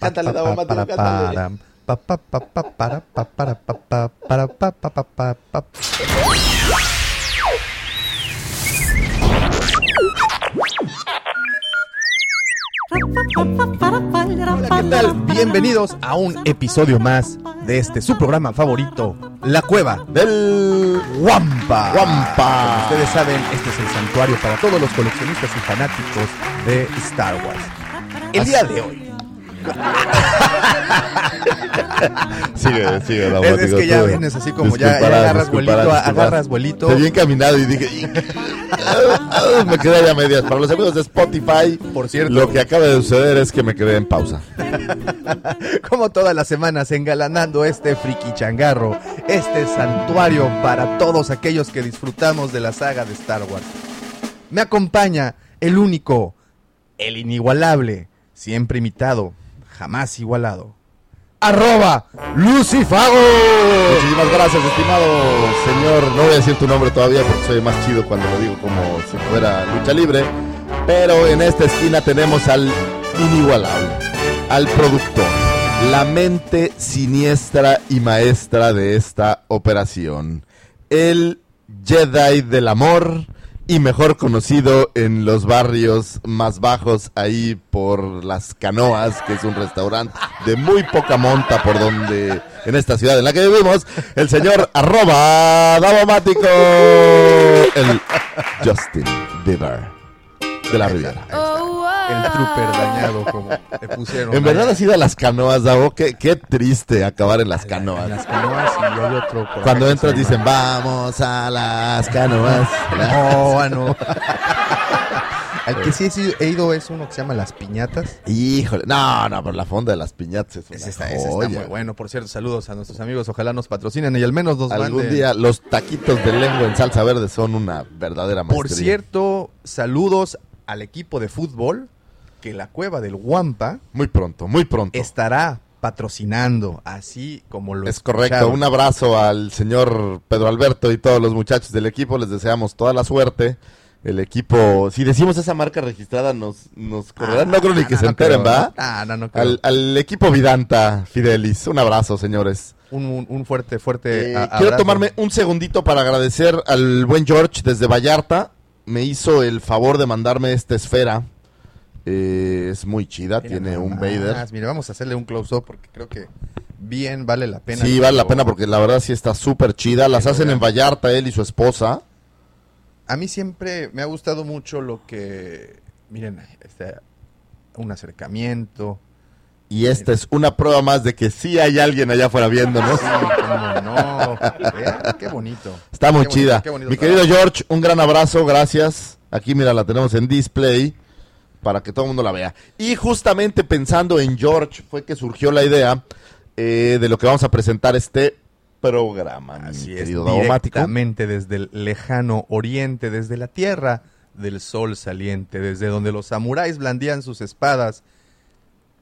Cántale, Davo Mateo, cántale. Hola, ¿qué tal? Bienvenidos a un episodio más de este su programa favorito, La Cueva Del Wampa. Wampa. Como ustedes saben, este es el santuario para todos los coleccionistas y fanáticos de Star Wars. El día de hoy. Sigue, sigue, Es, Daumático, es que ya vienes así como ya, agarras disculparás. agarras vuelito. Te vi encaminado y dije... "Ah, me quedé ya a medias. Para los amigos de Spotify, Por cierto. lo que acaba de suceder es que me quedé en pausa. Como todas las semanas, engalanando este friki changarro, este santuario para todos aquellos que disfrutamos de la saga de Star Wars. Me acompaña el único, el inigualable, siempre imitado, jamás igualado. Arroba Lucifago. Muchísimas gracias, estimado señor. No voy a decir tu nombre todavía porque soy más chido cuando lo digo como si fuera lucha libre. Pero en esta esquina tenemos al inigualable, al productor, la mente siniestra y maestra de esta operación, el Jedi del amor y mejor conocido en los barrios más bajos ahí por las canoas, que es un restaurante de muy poca monta por donde en esta ciudad en la que vivimos, el señor arroba Davomático, el Justin Bieber de la Riviera. El trooper dañado, como le pusieron. En verdad has ido a las canoas, Davo, qué, qué triste acabar en las En canoas. las canoas y hay otro. por Cuando entras dicen, vamos a las canoas. No, ah, no. Al que sí he ido es uno que se llama Las Piñatas. Híjole, no, no, pero la fonda de las piñatas es una Ese está, ese está muy bueno. Por cierto, saludos a nuestros amigos. Ojalá nos patrocinen y al menos nos Algún manden. día los taquitos de lengua en salsa verde son una verdadera maestría. Por cierto, saludos al equipo de fútbol que la cueva del Guampa Muy pronto, muy pronto. estará patrocinando, así como lo Es correcto. Un abrazo al señor Pedro Alberto y todos los muchachos del equipo. Les deseamos toda la suerte. El equipo, si decimos esa marca registrada, nos, nos correrán. no creo ni que se enteren, creo, ¿va? Ah, no, no creo. Al, al equipo Vidanta, Fidelis. Un abrazo, señores. Un, un- un fuerte, fuerte. Eh, a- quiero abrazo. tomarme un segundito para agradecer al buen George desde Vallarta. Me hizo el favor de mandarme esta esfera. Eh, es muy chida, Mira tiene un más, Vader. Mira, vamos a hacerle un close-up porque creo que bien vale la pena. Sí, vale la pena porque la verdad sí está súper chida. Las hacen en. Vallarta él y su esposa. A mí siempre me ha gustado mucho lo que. Miren, este, un acercamiento. Y esta es una prueba más de que sí hay alguien allá afuera viéndonos. Sí, cómo no. Vean, qué bonito. Está muy Qué chida. bonito Mi trabajo. querido George, un gran abrazo, gracias. Aquí, mira, la tenemos en display para que todo el mundo la vea. Y justamente pensando en George fue que surgió la idea eh, de lo que vamos a presentar este programa, mi Así es, directamente desde el lejano oriente, desde la tierra del sol saliente, desde donde los samuráis blandían sus espadas,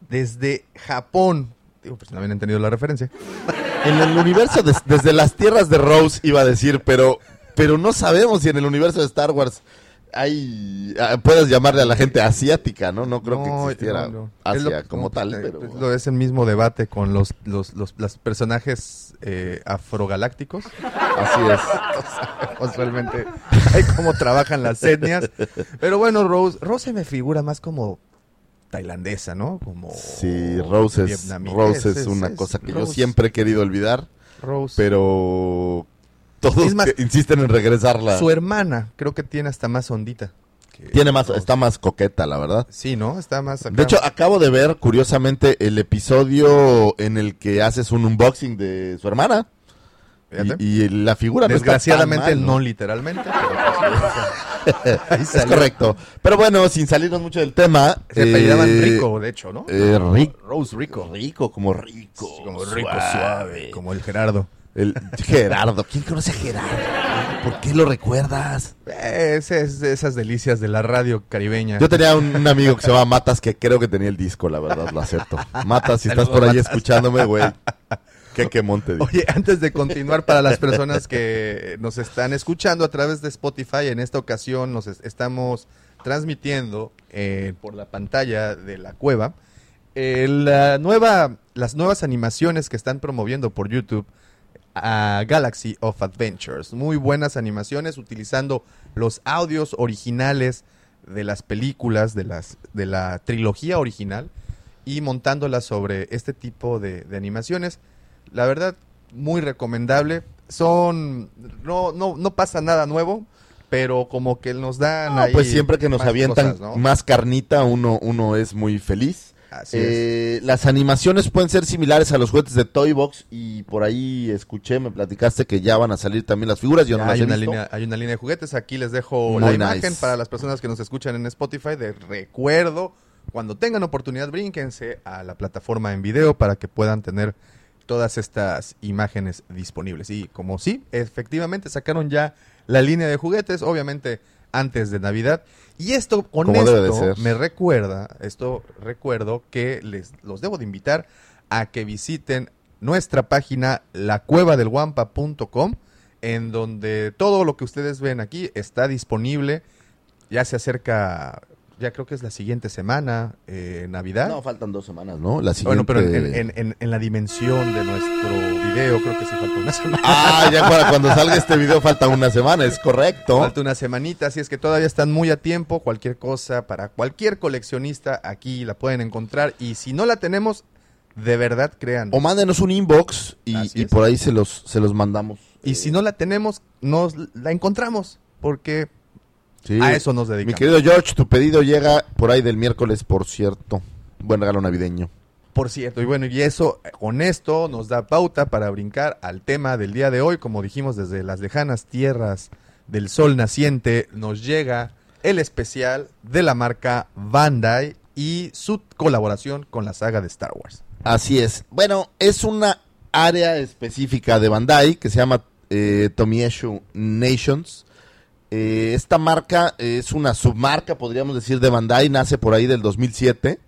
desde Japón. Digo, pues no habían entendido la referencia. En el universo, des- desde las tierras de Rose, iba a decir, pero, pero no sabemos si en el universo de Star Wars hay, ah, puedes llamarle a la gente asiática, ¿no? No creo No, que existiera no, no. Asia lo- como tal, eh, pero... es lo- es el mismo debate con los, los, los, los personajes eh, afrogalácticos. Así es. Usualmente hay cómo trabajan las etnias. Pero bueno, Rose, Rose se me figura más como tailandesa, ¿no? Como Sí, Rose es. Rose es Es- una es cosa que yo siempre he querido olvidar, Rose. pero todos Es más, que insisten en regresarla. Su hermana creo que tiene hasta más ondita. Tiene más, está más coqueta, la verdad. Sí, ¿no? Está más acá. De hecho, acabo de ver, curiosamente, el episodio en el que haces un unboxing de su hermana. Y, y la figura no Desgraciadamente mal, no literalmente, pero pues, Es correcto. Pero bueno, sin salirnos mucho del tema. Se eh, Rico, de hecho, ¿no? eh, Rico. Rose Rico. Rico, como rico. Como rico, suave. Como el Gerardo. El Gerardo. ¿Quién conoce a Gerardo? ¿Por qué lo recuerdas? Es esas delicias de la radio caribeña. Yo tenía un, un amigo que se llama Matas que creo que tenía el disco, la verdad, lo acepto. Matas, si estás por ahí Matas. escuchándome, güey. Qué quemón te digo. Oye, antes de continuar, para las personas que nos están escuchando a través de Spotify, en esta ocasión nos es- estamos transmitiendo eh, por la pantalla de la cueva eh, la nueva, las nuevas animaciones que están promoviendo por YouTube a Galaxy of Adventures. Muy buenas animaciones utilizando los audios originales de las películas, de, las, de la trilogía original y montándolas sobre este tipo de, de animaciones. La verdad, muy recomendable. Son. No, no, no pasa nada nuevo, pero como que nos dan. No, ahí pues siempre que nos más avientan cosas, ¿no? más carnita, uno, uno es muy feliz. Así es. Eh, las animaciones pueden ser similares a los juguetes de Toy Box y por ahí escuché, me platicaste que ya van a salir también las figuras. Yo no las hay, he una visto. línea, hay una línea de juguetes. Aquí les dejo Muy la nice. imagen para las personas que nos escuchan en Spotify. De recuerdo, cuando tengan oportunidad, brínquense a la plataforma en video para que puedan tener todas estas imágenes disponibles. Y como sí, efectivamente sacaron ya la línea de juguetes, obviamente antes de Navidad. Y esto, con esto, me recuerda, esto recuerdo que les los debo de invitar a que visiten nuestra página lacuevadelguampa.com en donde todo lo que ustedes ven aquí está disponible. Ya se acerca, ya creo que es la siguiente semana, eh, Navidad. No, faltan dos semanas, ¿no? La siguiente... bueno, pero en, en- en- en la dimensión de nuestro video creo que sí falta una semana. Ah, ya para cuando salga este video falta una semana, es correcto. Falta una semanita, así es que todavía están muy a tiempo. Cualquier cosa para cualquier coleccionista aquí la pueden encontrar. Y si no la tenemos, de verdad crean. O mándenos un inbox y, por ahí se los, se los mandamos. Y si no la tenemos, nos la encontramos. Porque Sí. a eso nos Mi dedicamos. querido George, tu pedido llega por ahí del miércoles, por cierto. Buen regalo navideño. Por cierto, y bueno, y eso, con esto nos da pauta para brincar al tema del día de hoy. Como dijimos, desde las lejanas tierras del sol naciente nos llega el especial de la marca Bandai y su colaboración con la saga de Star Wars. Así es. Bueno, es una área específica de Bandai que se llama eh, Tomieshu Nations. Eh, esta marca es una submarca, podríamos decir, de Bandai, nace por ahí del 2007.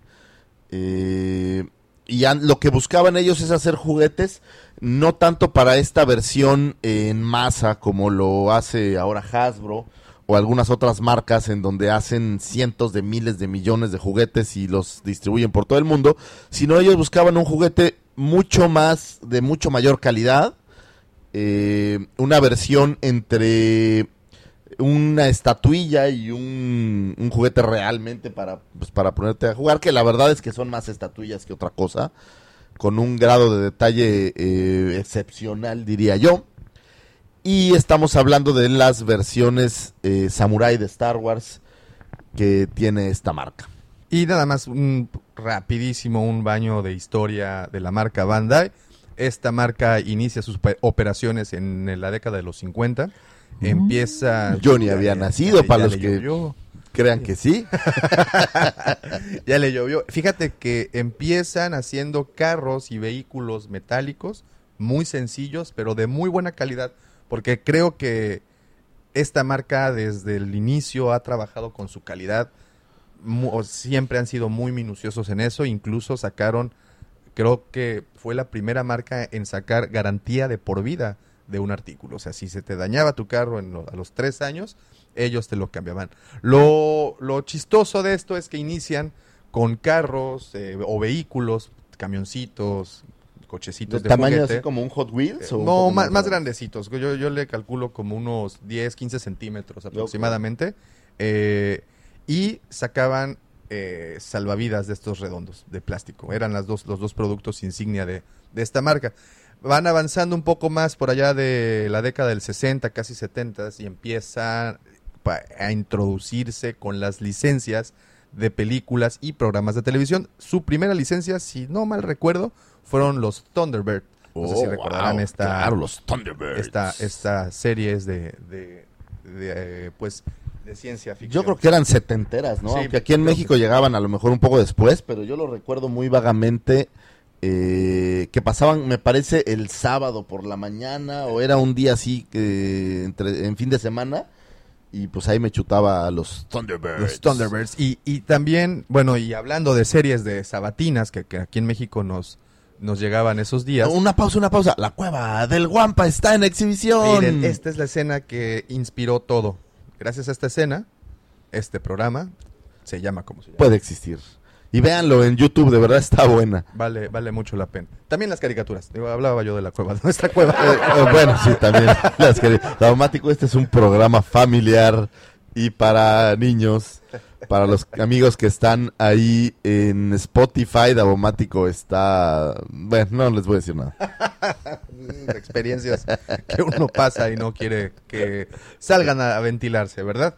Eh, y lo que buscaban ellos es hacer juguetes, no tanto para esta versión en masa como lo hace ahora Hasbro o algunas otras marcas en donde hacen cientos de miles de millones de juguetes y los distribuyen por todo el mundo, sino ellos buscaban un juguete mucho más, de mucho mayor calidad, eh, una versión entre una estatuilla y un, juguete realmente para, pues, para ponerte a jugar, que la verdad es que son más estatuillas que otra cosa, con un grado de detalle eh, excepcional, diría yo. Y estamos hablando de las versiones eh, Samurai de Star Wars que tiene esta marca. Y nada más, un rapidísimo, un baño de historia de la marca Bandai. Esta marca inicia sus pe- operaciones en la década de los 50. Empieza... Yo ni había nacido, para ya los le que- llovió. Crean que sí. ya le llovió. Fíjate que empiezan haciendo carros y vehículos metálicos muy sencillos, pero de muy buena calidad. Porque creo que esta marca desde el inicio ha trabajado con su calidad. o siempre han sido muy minuciosos en eso. Incluso sacaron, creo que fue la primera marca en sacar garantía de por vida de un artículo. O sea, si se te dañaba tu carro en lo- a los tres años, ellos te lo cambiaban. Lo, lo chistoso de esto es que inician con carros eh, o vehículos, camioncitos, cochecitos ¿De de tamaño juguete. así como un Hot Wheels? o un No, más, más grande? grandecitos. Yo, yo le calculo como unos 10, 15 centímetros aproximadamente. Eh, y sacaban eh, salvavidas de estos redondos de plástico. Eran las dos, los dos productos insignia de, de esta marca. Van avanzando un poco más por allá de la década del 60, casi 70, y empiezan a introducirse con las licencias de películas y programas de televisión. Su primera licencia, si no mal recuerdo, fueron los Thunderbird. No sé si Oh, recordarán wow, esta, Claro, los Thunderbirds. esta, esta series de, de, de, eh, pues, de ciencia ficción. Yo creo que eran setenteras, ¿no? Sí, Aunque aquí en México que llegaban a lo mejor un poco después, pero yo lo recuerdo muy vagamente eh, que pasaban, me parece, el sábado por la mañana o era un día así que entre, en fin de semana y pues ahí me chutaba a los Thunderbirds. Los Thunderbirds. Y, y también, bueno, y hablando de series de sabatinas, que, que aquí en México nos, nos llegaban esos días. Una pausa, una pausa. La cueva del Guampa está en exhibición. Miren, esta es la escena que inspiró todo. Gracias a esta escena, este programa. Se llama como se llama. Puede existir. Y véanlo en YouTube, de verdad está buena. Vale, vale mucho la pena. También las caricaturas. Digo, hablaba yo de la cueva, de nuestra cueva. Eh, eh, bueno, sí, también. Las Daumático, este es un programa familiar y para niños. Para los amigos que están ahí en Spotify, Daumático está... Bueno, no les voy a decir nada. Experiencias que uno pasa y no quiere que salgan a, a ventilarse, ¿verdad?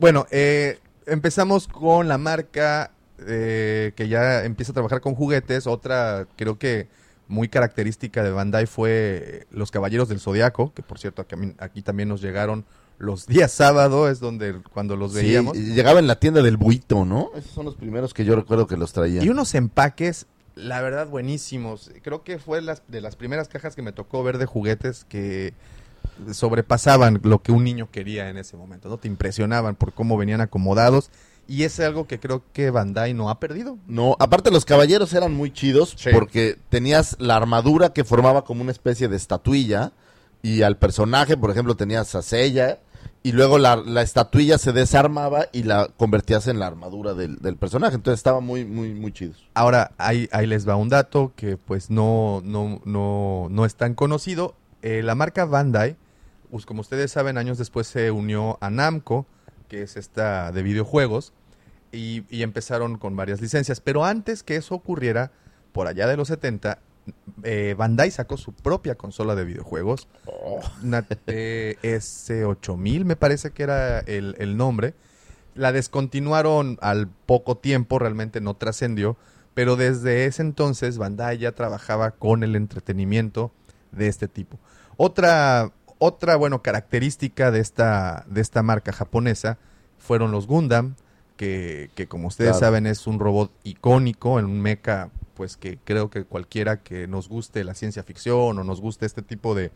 Bueno, eh, empezamos con la marca eh, que ya empieza a trabajar con juguetes. Otra, creo que muy característica de Bandai fue Los Caballeros del Zodiaco, que por cierto aquí, aquí también nos llegaron los días sábado, es donde cuando los Sí, veíamos. llegaba en la tienda del Buito, ¿no? Esos son los primeros que yo recuerdo que los traían. Y unos empaques, la verdad, buenísimos. Creo que fue las, de las primeras cajas que me tocó ver de juguetes que sobrepasaban lo que un niño quería en ese momento, ¿no? Te impresionaban por cómo venían acomodados. Y es algo que creo que Bandai no ha perdido. No, aparte los caballeros eran muy chidos Sí. porque tenías la armadura que formaba como una especie de estatuilla y al personaje, por ejemplo, tenías a Seiya y luego la, la estatuilla se desarmaba y la convertías en la armadura del, del personaje. Entonces estaba muy, muy, muy chidos. Ahora, ahí, ahí les va un dato que pues no, no, no, no es tan conocido. Eh, la marca Bandai, pues, como ustedes saben, años después se unió a Namco, que es esta de videojuegos, y, y empezaron con varias licencias. Pero antes que eso ocurriera, por allá de los 70, eh, Bandai sacó su propia consola de videojuegos, una TS8000 me parece que era el, el nombre. La descontinuaron al poco tiempo, realmente no trascendió, pero desde ese entonces Bandai ya trabajaba con el entretenimiento de este tipo. Otra, otra bueno, característica de esta, de esta marca japonesa fueron los Gundam, que, que como ustedes Claro. saben es un robot icónico, en un mecha, pues que creo que cualquiera que nos guste la ciencia ficción o nos guste este tipo de,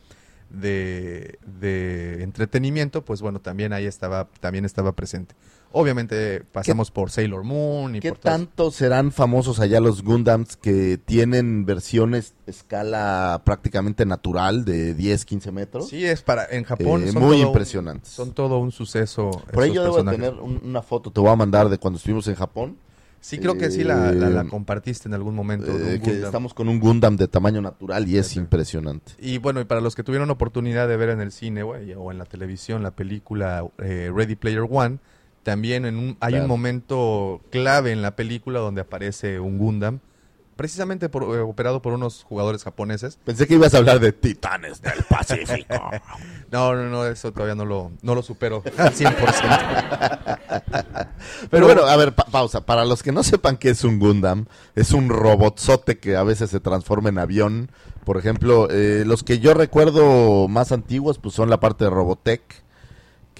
de, de entretenimiento, pues bueno, también ahí estaba, también estaba presente. Obviamente pasamos por Sailor Moon y ¿Qué por todas- tanto serán famosos allá los Gundams que tienen versiones escala prácticamente natural de 10, 15 metros? Sí, es para en Japón Eh, son muy impresionantes. Son todo un suceso. Por ahí yo debo tener un- una foto, te voy a mandar de cuando estuvimos en Japón. Sí, creo que sí la, la- la Eh, compartiste en algún momento. eh, un que estamos con un Gundam de tamaño natural y es Sí. impresionante. Y bueno, y para los que tuvieron oportunidad de ver en el cine güey, o en la televisión la película eh, Ready Player One, también en un, hay Claro. un momento clave en la película donde aparece un Gundam, precisamente por- eh, operado por unos jugadores japoneses. Pensé que ibas a hablar de Titanes del Pacífico. No, no, no, eso todavía no lo, no lo supero al 100%. Pero bueno, a ver, pa- pausa. Para los que no sepan qué es un Gundam, es un robotzote que a veces se transforma en avión. Por ejemplo, eh, los que yo recuerdo más antiguos, pues son la parte de Robotech,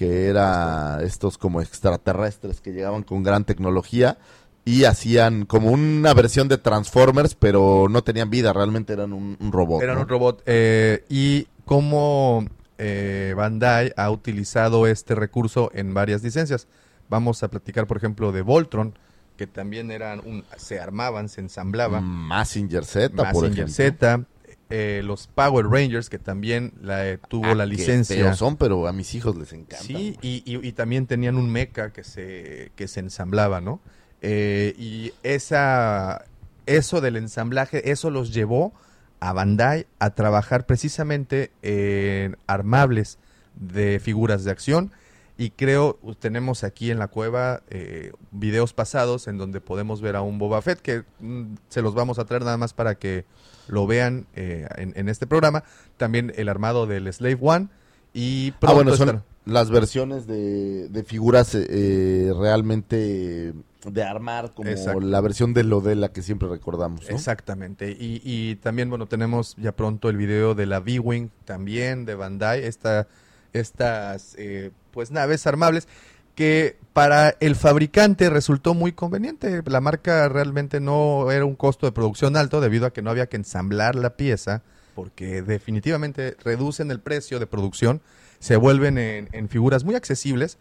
que era estos como extraterrestres que llegaban con gran tecnología y hacían como una versión de Transformers, pero no tenían vida, realmente eran un, un robot. Eran ¿no? un robot. eh, y cómo eh, Bandai ha utilizado este recurso en varias licencias. Vamos a platicar, por ejemplo, de Voltron, que también eran un, se armaban, se ensamblaban. Mazinger Z, por Mazinger ejemplo. Z, eh, los Power Rangers, que también la, eh, tuvo Ah, la licencia. son, pero a mis hijos les encanta. Sí, y, y- y también tenían un mecha que se, que se ensamblaba, ¿no? Eh, y esa, eso del ensamblaje, eso los llevó a Bandai a trabajar precisamente en armables de figuras de acción. Y creo, tenemos aquí en la cueva eh, videos pasados en donde podemos ver a un Boba Fett, que mm, se los vamos a traer nada más para que lo vean eh, en, en este programa. También el armado del Slave One. Y Ah, bueno, son las versiones de, de figuras eh, eh, realmente de armar, como Exacto. la versión de Lodela que siempre recordamos. ¿no? Exactamente. Y, y también, bueno, tenemos ya pronto el video de la V-Wing también de Bandai, esta, estas eh, pues naves armables que para el fabricante resultó muy conveniente. La marca realmente no era un costo de producción alto debido a que no había que ensamblar la pieza, porque definitivamente reducen el precio de producción, se vuelven en, en figuras muy accesibles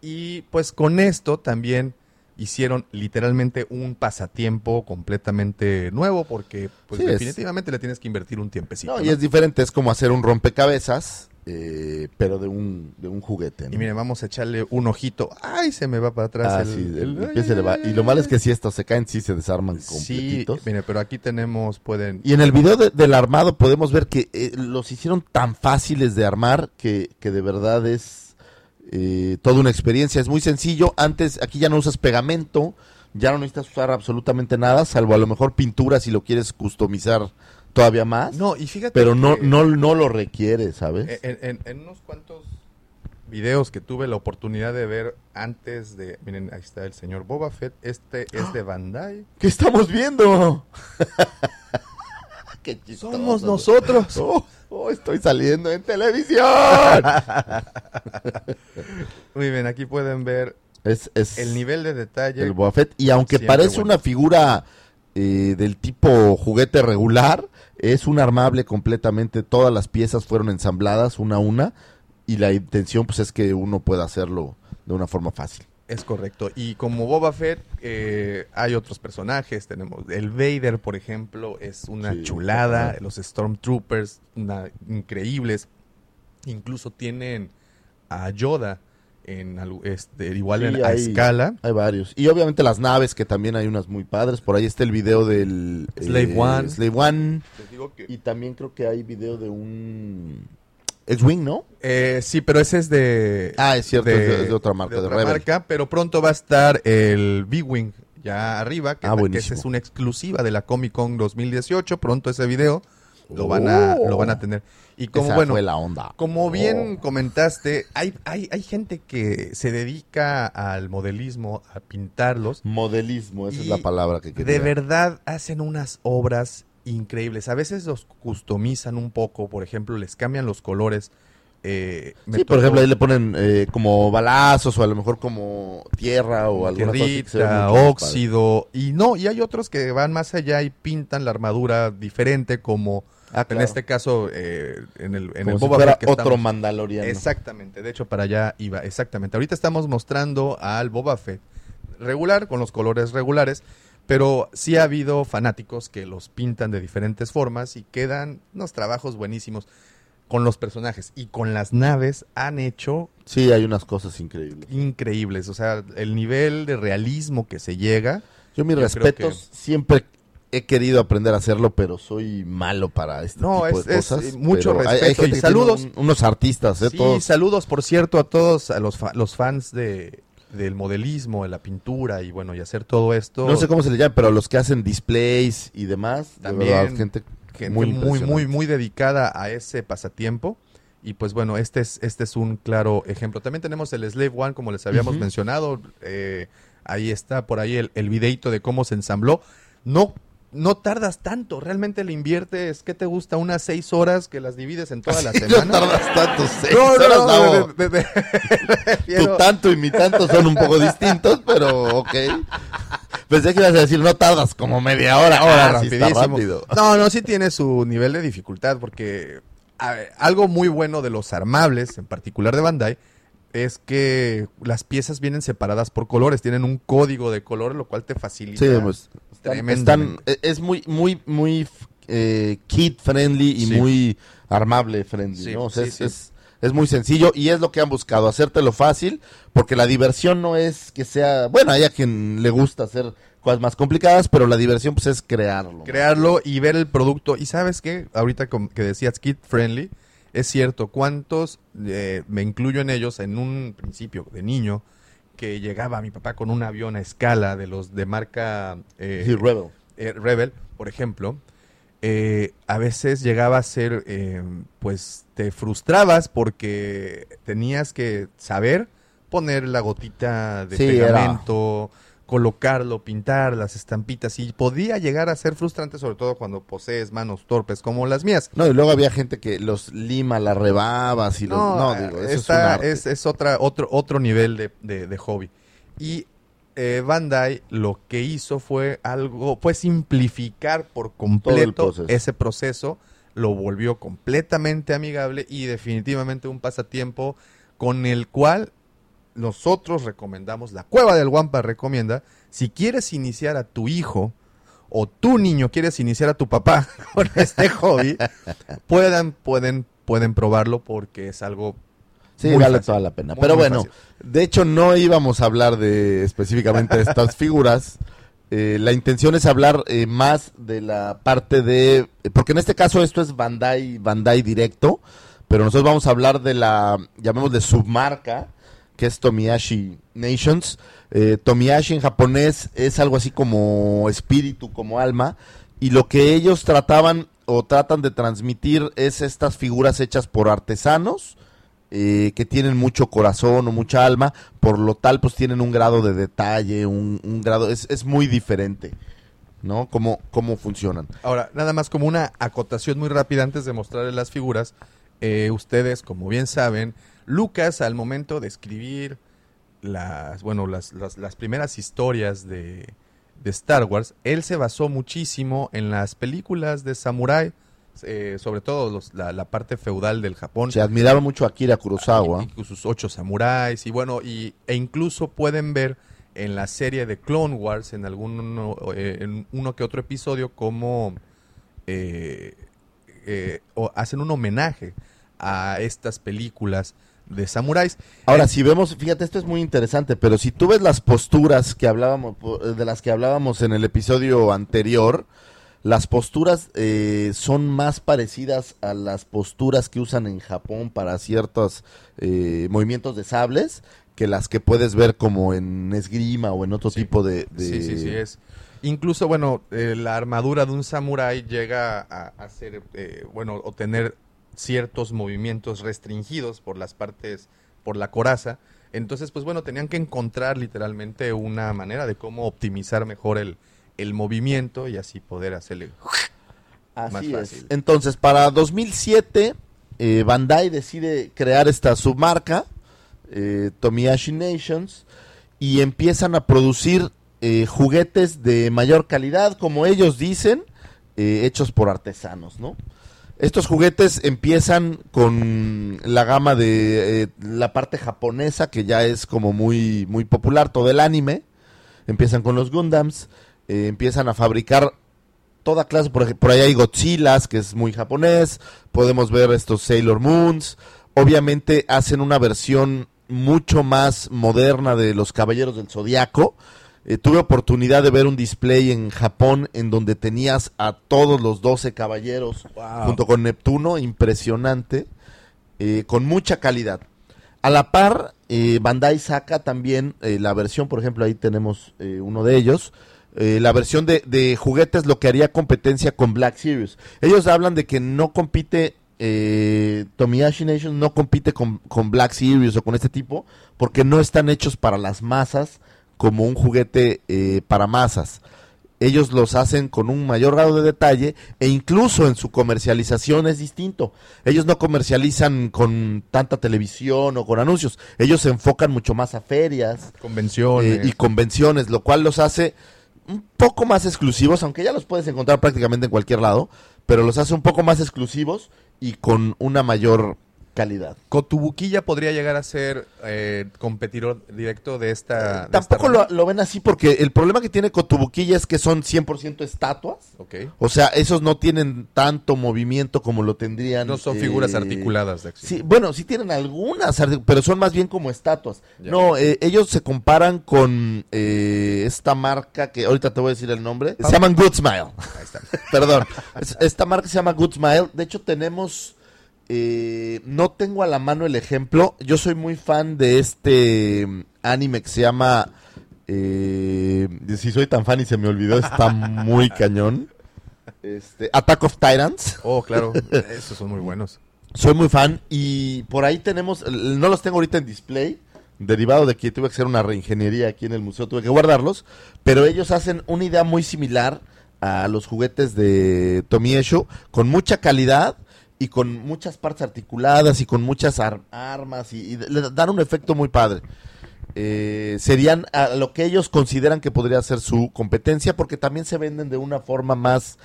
y pues con esto también hicieron literalmente un pasatiempo completamente nuevo porque pues Sí, es- definitivamente le tienes que invertir un tiempecito. No, y es diferente, es como hacer un rompecabezas eh, pero de un, de un juguete. ¿no? Y miren, vamos a echarle un ojito. ¡Ay! Se me va para atrás. Ah, el, sí, el el- pie se le va. Y lo malo es que si estos se caen, sí se desarman Sí, completitos. mire, pero aquí tenemos, pueden... Y en el video de- del armado podemos ver que eh, los hicieron tan fáciles de armar que, que de verdad es eh, toda una experiencia. Es muy sencillo. Antes, aquí ya no usas pegamento, ya no necesitas usar absolutamente nada, salvo a lo mejor pintura si lo quieres customizar todavía más. No, y fíjate pero no, no, no lo requiere, ¿sabes? En, en- en unos cuantos videos que tuve la oportunidad de ver antes de... Miren, ahí está el señor Boba Fett. Este es de Bandai. ¿Qué estamos viendo? Qué chistoso. Somos nosotros. Oh, oh, estoy saliendo en televisión. Muy bien, aquí pueden ver es, es el nivel de detalle. el Boba Fett. Y aunque parece bueno. una figura eh, del tipo juguete regular, es un armable completamente. Todas las piezas fueron ensambladas una a una. Y la intención pues es que uno pueda hacerlo de una forma fácil. Es correcto. Y como Boba Fett, eh, hay otros personajes. Tenemos el Vader, por ejemplo, es una Sí, chulada. Los Stormtroopers, una- increíbles. Incluso tienen a Yoda en este, igual Sí, en, a hay- escala. Hay varios. Y obviamente las naves, que también hay unas muy padres. Por ahí está el video del... Slave eh, One. Slave One. Les digo que- Y también creo que hay video de un... X-Wing, ¿no? Eh, sí, pero ese es de. Ah, es cierto, es de- es de otra marca, de otra marca, pero pronto va a estar el B-Wing ya arriba, que, Ah, que es una exclusiva de la Comic Con 2018. Pronto ese video lo van a, Oh. lo van a tener. Y como Esa bueno, fue la onda. como bien Oh. comentaste, hay, hay, hay gente que se dedica al modelismo, a pintarlos. Modelismo, esa es la palabra que quería. De verdad hacen unas obras increíbles. A veces los customizan un poco, por ejemplo, les cambian los colores. Eh, Sí, por ejemplo, ahí le ponen eh, como balazos o a lo mejor como tierra o alguna cosa tierrita, más óxido, y no, y hay otros que van más allá y pintan la armadura diferente, como. Ah, en este caso eh, en el, en como el si Boba fuera Fett que otro estamos- mandaloriano. Exactamente, de hecho para allá iba, exactamente. Ahorita estamos mostrando al Boba Fett regular, con los colores regulares, pero sí ha habido fanáticos que los pintan de diferentes formas y quedan unos trabajos buenísimos con los personajes y con las naves han hecho Sí, hay unas cosas increíbles. increíbles, o sea, el nivel de realismo que se llega. Yo mis Yo respetos, siempre he querido aprender a hacerlo, pero soy malo para este No, tipo es- de cosas. mucho pero hay- hay respeto y saludos. un- unos artistas, ¿eh? Sí, Todos. saludos, por cierto, a todos a los, fa- los fans de del modelismo, de la pintura y bueno, y hacer todo esto. No sé cómo se le llama, pero los que hacen displays y demás, de También, verdad, gente, gente muy muy, muy, muy, dedicada a ese pasatiempo. Y pues bueno, este es, este es un claro ejemplo. También tenemos el Slave One, como les habíamos mencionado. eh, ahí está por ahí el, el videito de cómo se ensambló. No, no tardas tanto. Realmente le inviertes, ¿qué te gusta? Unas seis horas que las divides en toda la No semana. tardas tanto, seis No, no, horas, no, Davo. de- Tu tanto y mi tanto son un poco distintos, pero ok. Pensé que ibas a decir, no tardas como media hora. Ahora, Ah, rapidísimo. rápido. No, no, sí tiene su nivel de dificultad porque a ver, algo muy bueno de los armables, en particular de Bandai, es que las piezas vienen separadas por colores, tienen un código de color, lo cual te facilita. Sí, pues, están, Tremendamente. están- e- es muy, muy, muy eh, kid friendly y Sí. muy armable friendly, Sí, ¿no? O sea, sí, es, es- es muy sencillo y es lo que han buscado, hacértelo fácil, porque la diversión no es que sea, bueno, hay a quien le gusta hacer cosas más complicadas, pero la diversión pues es crearlo. crearlo y ver el producto. Y sabes qué, ahorita que decías kid friendly, es cierto, ¿cuántos, eh, me incluyo en ellos, en un principio de niño, que llegaba mi papá con un avión a escala de los de marca eh, Sí, Rebel. eh, Rebel, por ejemplo, eh, a veces llegaba a ser, pues te frustrabas porque tenías que saber poner la gotita de Sí, era- pegamento, colocarlo, pintar las estampitas y podía llegar a ser frustrante sobre todo cuando posees manos torpes como las mías. No, y luego había gente que los lima, las rebabas y los... No, digo, eso es un arte. es, es otra, otro, otro nivel de, de- de hobby. Y eh, Bandai lo que hizo fue algo, fue simplificar por completo proceso. ese proceso, lo volvió completamente amigable y definitivamente un pasatiempo con el cual nosotros recomendamos, la Cueva del Guampa recomienda, si quieres iniciar a tu hijo o tu niño quieres iniciar a tu papá con este hobby, puedan, pueden pueden probarlo porque es algo Sí, Muy vale fácil. toda la pena. Muy, Pero muy bueno, fácil. de hecho no íbamos a hablar de específicamente de estas figuras. Eh, la intención es hablar eh, más de la parte de... Porque en este caso esto es Bandai, Bandai directo, pero nosotros vamos a hablar de la, llamémosle submarca, que es Tomiyashi Nations. Eh, Tomiyashi en japonés es algo así como espíritu, como alma, y lo que ellos trataban o tratan de transmitir es estas figuras hechas por artesanos, eh, que tienen mucho corazón o mucha alma, por lo tal pues tienen un grado de detalle, un, grado, es, es muy diferente, ¿no? Cómo, cómo funcionan. Ahora, nada más como una acotación muy rápida antes de mostrarles las figuras. eh, ustedes, como bien saben, Lucas al momento de escribir las, bueno, las, las, las primeras historias de, de Star Wars, él se basó muchísimo en las películas de Samurai, eh, sobre todo los- la, la parte feudal del Japón. Se admiraba mucho a Akira Kurosawa. y, y sus ocho samuráis y bueno y e incluso pueden ver en la serie de Clone Wars en algún eh, en uno que otro episodio como eh, eh, o hacen un homenaje a estas películas de samuráis Ahora, Eh, si vemos, fíjate, esto es muy interesante, pero si tú ves las posturas que hablábamos, po- de las que hablábamos en el episodio anterior, las posturas eh, son más parecidas a las posturas que usan en Japón para ciertos eh, movimientos de sables que las que puedes ver como en esgrima o en otro Sí. tipo de, de- Sí, sí, sí, es. Incluso, bueno, eh, la armadura de un samurái llega a, a ser, eh, bueno, o tener ciertos movimientos restringidos por las partes, por la coraza. Entonces, pues bueno, tenían que encontrar literalmente una manera de cómo optimizar mejor el, el movimiento y así poder hacerle... Así más es. fácil. Entonces, para 2007, eh, Bandai decide crear esta submarca, eh, Tomiyashi Nations, y empiezan a producir eh, juguetes de mayor calidad, como ellos dicen, eh, hechos por artesanos, ¿no? Estos juguetes empiezan con la gama de eh, la parte japonesa, que ya es como muy, muy popular, todo el anime. Empiezan con los Gundams, eh, empiezan a fabricar toda clase, por, por ahí hay Godzillas, que es muy japonés, podemos ver estos Sailor Moons, obviamente hacen una versión mucho más moderna de los Caballeros del Zodiaco. Eh, tuve oportunidad de ver un display en Japón en donde tenías a todos los 12 caballeros Wow. junto con Neptuno, impresionante, eh, con mucha calidad. A la par, eh, Bandai saca también eh, la versión, por ejemplo, ahí tenemos eh, uno de ellos, la versión de, de juguetes, lo que haría competencia con Black Series. Ellos hablan de que no compite, eh, Tomiyashi Nation no compite con, con Black Series o con este tipo, porque no están hechos para las masas como un juguete eh, para masas ellos los hacen con un mayor grado de detalle e incluso en su comercialización es distinto. Ellos no comercializan con tanta televisión o con anuncios, ellos se enfocan mucho más a ferias Convenciones. eh, y convenciones, lo cual los hace un poco más exclusivos, aunque ya los puedes encontrar prácticamente en cualquier lado, pero los hace un poco más exclusivos y con una mayor calidad. Kotobuki ya podría llegar a ser eh, competidor directo de esta... de Tampoco lo, lo ven así porque el problema que tiene Cotubuquilla es que son 100% estatuas. Ok. O sea, esos no tienen tanto movimiento como lo tendrían. No son figuras eh, articuladas de acción. Sí, bueno, sí tienen algunas, pero son más bien como estatuas. Ya. No, eh, ellos se comparan con eh, esta marca que ahorita te voy a decir el nombre. Se llaman Good Smile. Ahí está. Perdón. Es- esta marca se llama Good Smile. De hecho, tenemos. Eh, no tengo a la mano el ejemplo. Yo soy muy fan de este mm, anime que se llama. eh, si soy tan fan y se me olvidó, está muy cañón. Este, Attack of Titans. Oh, claro. Esos son muy buenos. Soy muy fan y por ahí tenemos, no los tengo ahorita en display, derivado de que tuve que hacer una reingeniería aquí en el museo, tuve que guardarlos, pero ellos hacen una idea muy similar a los juguetes de Tomiesho, con mucha calidad y con muchas partes articuladas y con muchas ar- armas y, y le dan un efecto muy padre. Eh, serían a lo que ellos consideran que podría ser su competencia porque también se venden de una forma más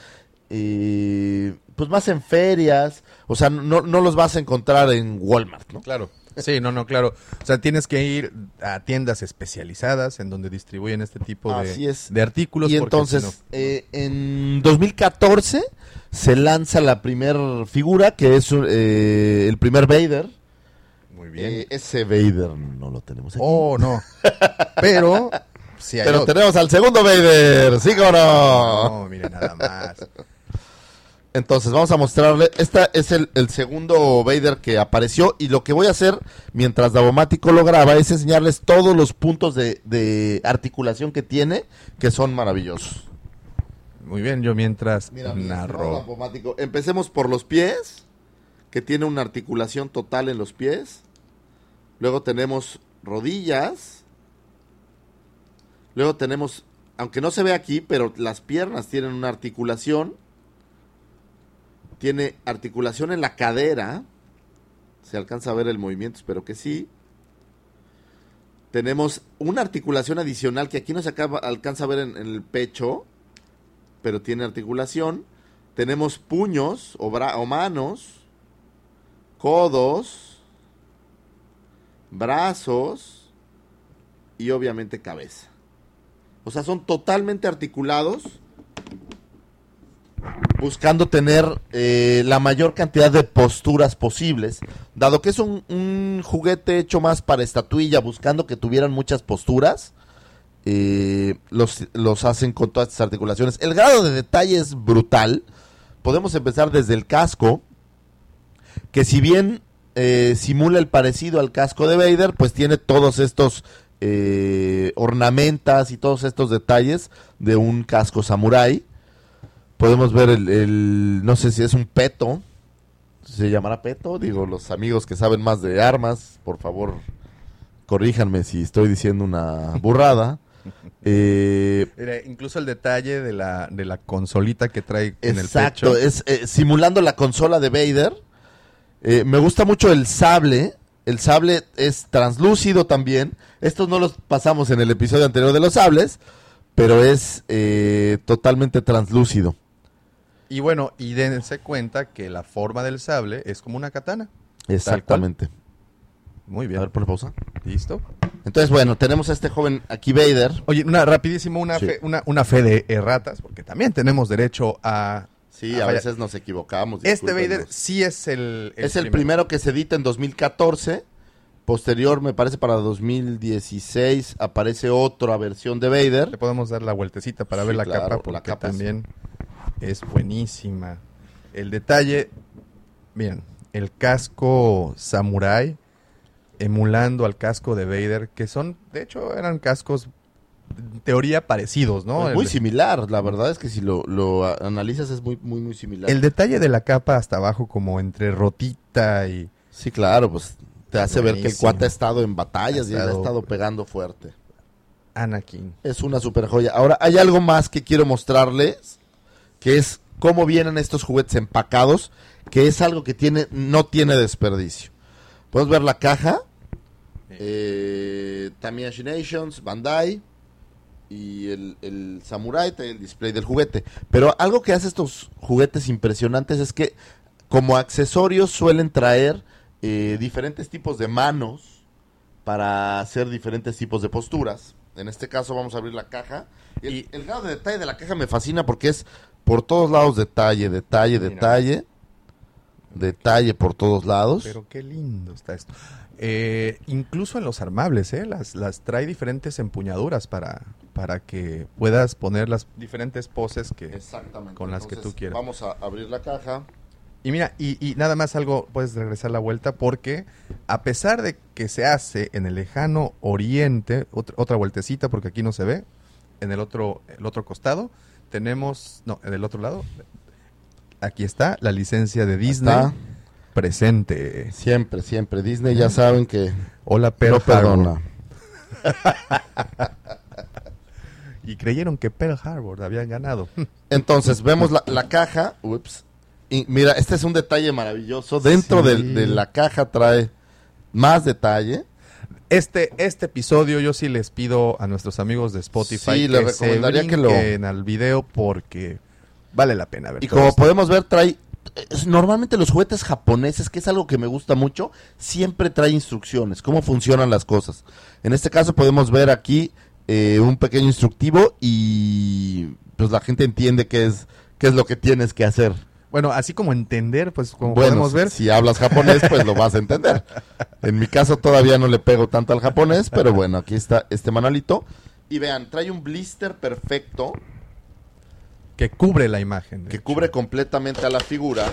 eh, pues más en ferias o sea no, no los vas a encontrar en Walmart ¿no? Claro. Sí, no, no, claro. O sea, tienes que ir a tiendas especializadas en donde distribuyen este tipo de, Así es. de artículos. y entonces si no- eh, en 2014 se lanza la primer figura, que es eh, el primer Vader. Muy bien. Eh, ese Vader no lo tenemos aquí. oh, no. Pero, sí Pero otro. tenemos al segundo Vader, ¿sí o no? No, mire nada más. Entonces vamos a mostrarle, esta es el, el segundo Vader que apareció y lo que voy a hacer mientras Davomático lo graba es enseñarles todos los puntos de, de articulación que tiene que son maravillosos. Muy bien, yo mientras Mira, narro. Empecemos por los pies, que tiene una articulación total en los pies. Luego tenemos rodillas. Luego tenemos, aunque no se ve aquí, pero las piernas tienen una articulación. Tiene articulación en la cadera. Se alcanza a ver el movimiento, espero que sí. Tenemos una articulación adicional que aquí no se acaba- alcanza a ver en, el pecho, pero tiene articulación. Tenemos puños o, o manos, codos, brazos y obviamente cabeza. O sea, son totalmente articulados buscando tener eh, la mayor cantidad de posturas posibles, dado que es un, juguete hecho más para estatuilla, buscando que tuvieran muchas posturas, eh, los, los hacen con todas estas articulaciones. El grado de detalle es brutal. Podemos empezar desde el casco, que si bien eh, simula el parecido al casco de Vader, pues tiene todos estos eh, ornamentas y todos estos detalles de un casco samurai. Podemos ver el, el- no sé si es un peto, se llamará peto, digo, los amigos que saben más de armas, por favor, corríjanme si estoy diciendo una burrada. Eh, Mira, incluso el detalle de la, de la consolita que trae en Exacto, el pecho. es eh, simulando la consola de Vader. Eh, me gusta mucho el sable. El sable es translúcido también. Estos no los pasamos en el episodio anterior de los sables, pero es eh, totalmente translúcido. Y bueno, y dense cuenta que la forma del sable es como una katana. Exactamente. Muy A bien. ver, ponle pausa. ¿Listo? Entonces, bueno, tenemos a este joven aquí, Vader. Oye, una rapidísimo, una, Sí. fe, una, una fe de erratas, porque también tenemos derecho a... Sí, a a veces nos equivocamos. Este. Vader sí es el... es el primero que se edita en 2014. Posterior, me parece, para 2016 aparece otra versión de Vader. Le podemos dar la vueltecita para Sí, ver la claro, capa, la porque capa es- también es buenísima. El detalle, miren, el casco samurai emulando al casco de Vader, que son, de hecho, eran cascos en teoría parecidos, ¿no? Pues muy el, similar, la verdad es que si lo, lo analizas es muy, muy, muy similar. el detalle de la capa hasta abajo como entre rotita y Sí, claro, pues te hace ver que el cuate ha estado en batallas Ha y le ha estado- estado pegando fuerte. Anakin. Es una super joya. Ahora, hay algo más que quiero mostrarles, que es cómo vienen estos juguetes empacados, que es algo que tiene, no tiene desperdicio. Puedes ver la caja, eh, Tamiyashi Nations, Bandai y el, el Samurai, el display del juguete. Pero algo que hace estos juguetes impresionantes es que como accesorios suelen traer eh, diferentes tipos de manos para hacer diferentes tipos de posturas. En este caso vamos a abrir la caja. El, Y- el grado de detalle de la caja me fascina porque es por todos lados detalle, detalle, Mira. detalle. Detalle por todos lados. Pero qué lindo está esto. Eh, incluso en los armables, ¿eh? Las, las trae diferentes empuñaduras para, para que puedas poner las diferentes poses que... Exactamente. con las que tú quieras. Vamos a abrir la caja. Y mira, y, y nada más algo, puedes regresar la vuelta porque a pesar de que se hace en el lejano oriente, otra, otra vueltecita porque aquí no se ve, en el otro, el otro costado, tenemos, no, en el otro lado, aquí está la licencia de Disney Está. presente. Siempre, siempre. Disney ya saben que Hola, Pearl no perdona. Harbor. Y creyeron que Pearl Harbor habían ganado. Entonces, vemos la, la caja. Ups. Y mira, este es un detalle maravilloso. Dentro Sí. del- de, la caja trae más detalle. Este, este episodio yo sí les pido a nuestros amigos de Spotify Sí, les recomendaría se que lo- al video porque vale la pena ver. Y como esto. podemos ver, trae. Normalmente los juguetes japoneses, que es algo que me gusta mucho, siempre trae instrucciones, cómo funcionan las cosas. En este caso podemos ver aquí eh, un pequeño instructivo y pues la gente entiende qué es, qué es lo que tienes que hacer. Bueno, así como entender, pues como bueno, podemos ver. si hablas japonés, pues lo vas a entender. En mi caso todavía no le pego tanto al japonés, pero bueno, aquí está este manualito. Y vean, trae un blister perfecto Que cubre la imagen. que hecho. cubre completamente a la figura.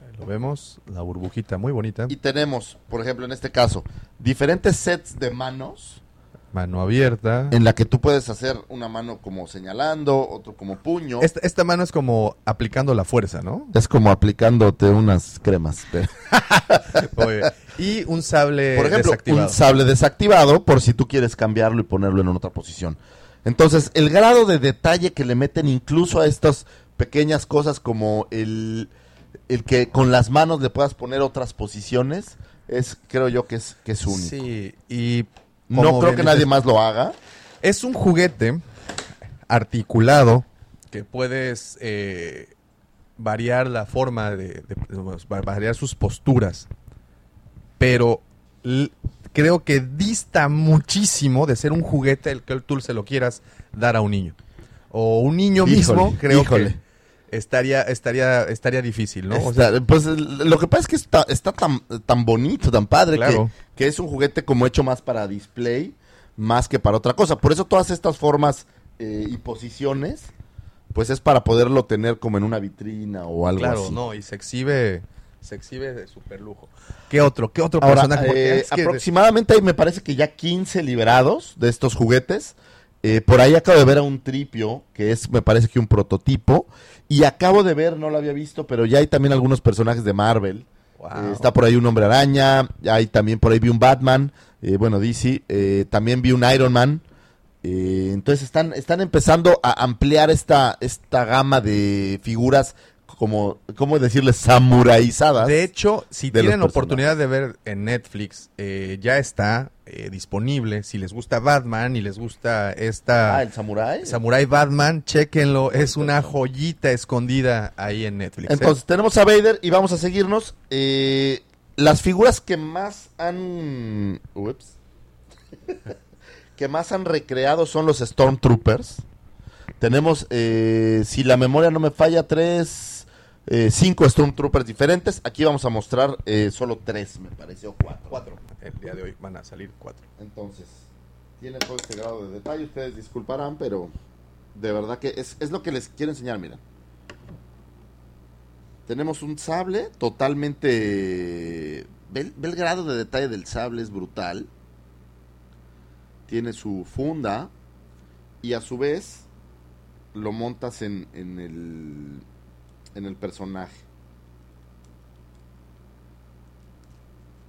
Ahí Lo vemos, la burbujita muy bonita. Y tenemos, por ejemplo, en este caso, diferentes sets de manos Mano abierta. en la que tú puedes hacer una mano como señalando, otro como puño. Esta, esta mano es como aplicando la fuerza, ¿no? Es como aplicándote unas cremas. Y un sable Por ejemplo, desactivado. un sable desactivado por si tú quieres cambiarlo y ponerlo en otra posición. Entonces, el grado de detalle que le meten incluso a estas pequeñas cosas como el, el que con las manos le puedas poner otras posiciones, es creo yo que es, que es único. Sí, y no creo que nadie más lo haga. Es un juguete articulado que puedes eh, variar la forma de, de- de- va- variar sus posturas, pero creo que dista muchísimo de ser un juguete el que tú se lo quieras dar a un niño o un niño mismo. Creo híjole. que estaría estaría estaría difícil, ¿no? O sea, pues lo que pasa es que está, está tan, tan bonito, tan padre, Claro. que, que es un juguete como hecho más para display, más que para otra cosa. Por eso todas estas formas eh, y posiciones, pues es para poderlo tener como en una vitrina o algo claro, así. no, y se exhibe se exhibe de super lujo. ¿Qué otro? ¿Qué otro Ahora, personaje? Eh, aproximadamente hay, me parece que ya 15 liberados de estos juguetes. Eh, por ahí acabo de ver a un tripio, que es, me parece que un prototipo. Y acabo de ver, no lo había visto, pero ya hay también algunos personajes de Marvel. Wow. Eh, está por ahí un hombre araña, hay también por ahí vi un Batman, eh, bueno, DC, eh, también vi un Iron Man. Entonces están, están empezando a ampliar esta, esta gama de figuras como, ¿cómo decirles? Samuraizadas. De hecho, si de tienen oportunidad de ver en Netflix, eh, ya está eh, disponible. Si les gusta Batman y les gusta esta ah, el Samurai. Samurai Batman, chequenlo. Es una joyita escondida ahí en Netflix. ¿eh? Entonces tenemos a Vader y vamos a seguirnos. Eh, las figuras que más han... Ups. que más han recreado son los Stormtroopers. Tenemos, eh, si la memoria no me falla, tres, eh, cinco Stormtroopers diferentes. Aquí vamos a mostrar eh, solo tres, me parece, o cuatro. cuatro. El día de hoy van a salir cuatro. Entonces, tiene todo este grado de detalle. Ustedes disculparán, pero de verdad que es, es lo que les quiero enseñar, mira. Tenemos un sable totalmente... Ve, el- ve el grado de detalle del sable, es brutal. Tiene su funda y a su vez lo montas en, en el, en el personaje.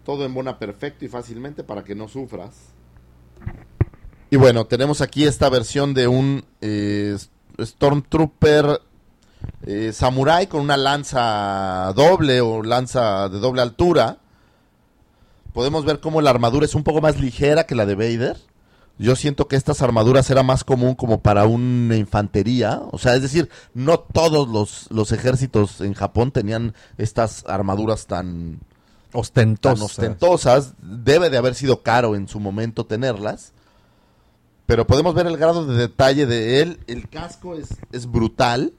Todo embona perfecto y fácilmente para que no sufras. Y bueno, tenemos aquí esta versión de un eh, Stormtrooper eh, Samurai con una lanza doble o lanza de doble altura. Podemos ver cómo la armadura es un poco más ligera que la de Vader. Yo siento que estas armaduras era más común como para una infantería. O sea, es decir, no todos los, los ejércitos en Japón tenían estas armaduras tan, tan Ostentosas. ostentosas. Debe de haber sido caro en su momento tenerlas. Pero podemos ver el grado de detalle de él. El casco es, es brutal.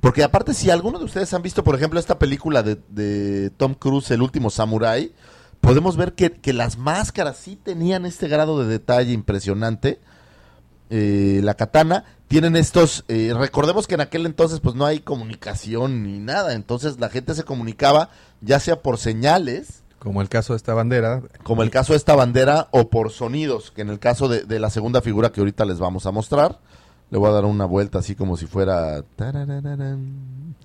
Porque aparte, si alguno de ustedes han visto, por ejemplo, esta película de, de Tom Cruise, El último Samurai, podemos ver que, que las máscaras sí tenían este grado de detalle impresionante. Eh, la katana tienen estos eh, recordemos que en aquel entonces pues no hay comunicación ni nada entonces la gente se comunicaba ya sea por señales Como el caso de esta bandera. como el caso de esta bandera o por sonidos que en el caso de, de la segunda figura que ahorita les vamos a mostrar le voy a dar una vuelta así como si fuera.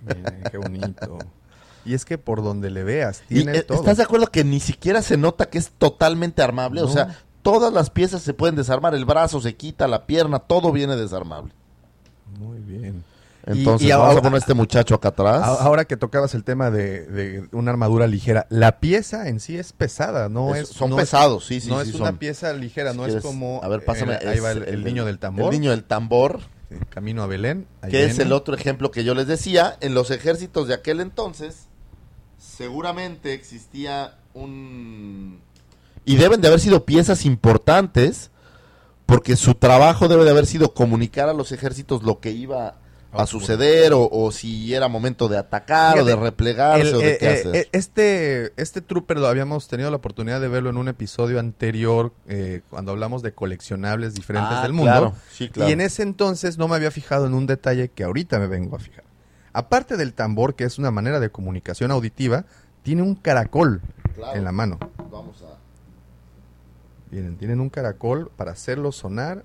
Miren, qué bonito. Y es que por donde le veas, Y, tiene eh, todo. ¿Estás de acuerdo que ni siquiera se nota que es totalmente armable? O sea, todas las piezas se pueden desarmar, el brazo se quita, la pierna, todo viene desarmable. Muy bien. Entonces, y vamos ahora- a poner a este muchacho acá atrás. Ahora que tocabas el tema de, de una armadura ligera, la pieza en sí es pesada, no Es- es, son no es- pesados, sí, sí, no sí. es una son. pieza ligera, Si no quieres- es como A ver, pásame. eh, ahí va el, el niño del tambor, El niño del tambor, sí, camino a Belén, que es el otro ejemplo que yo les decía. En los ejércitos de aquel entonces, seguramente existía un... Y deben de haber sido piezas importantes, porque su trabajo debe de haber sido comunicar a los ejércitos lo que iba a suceder o, o si era momento de atacar o de replegarse El- o de eh, qué eh, hacer. eh, este, este trooper lo habíamos tenido la oportunidad de verlo en un episodio anterior eh, cuando hablamos de coleccionables diferentes Ah, del mundo. claro, sí, claro. Y en ese entonces no me había fijado en un detalle que ahorita me vengo a fijar. Aparte del tambor, que es una manera de comunicación auditiva, tiene un caracol Claro. en la mano. Vamos a... Miren, tienen un caracol para hacerlo sonar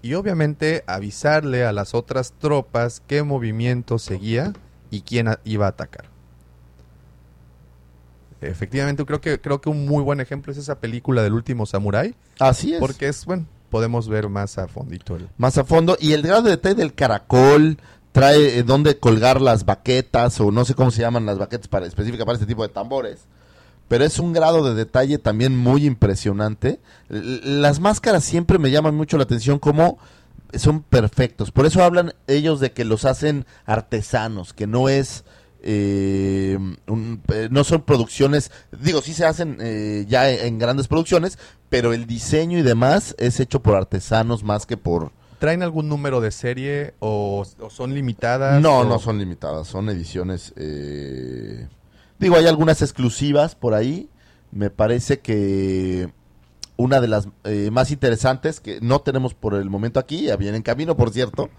y obviamente avisarle a las otras tropas qué movimiento seguía y quién iba a atacar. Efectivamente, creo que creo que un muy buen ejemplo es esa película del último samurái, Así es. porque es bueno, podemos ver más a fondito el Más a fondo. Y el grado de detalle del caracol trae eh, dónde colgar las baquetas o no sé cómo se llaman las baquetas para, específicas para este tipo de tambores. Pero es un grado de detalle también muy impresionante. Las máscaras siempre me llaman mucho la atención como son perfectos. Por eso hablan ellos de que los hacen artesanos, que no es... eh, eh, no son producciones, digo, sí se hacen eh, ya en grandes producciones, pero el diseño y demás es hecho por artesanos más que por... ¿Traen algún número de serie o, o son limitadas? No, o- no son limitadas, son ediciones... eh, Digo, hay algunas exclusivas por ahí. Me parece que una de las eh, más interesantes, que no tenemos por el momento aquí, ya viene en camino, por cierto.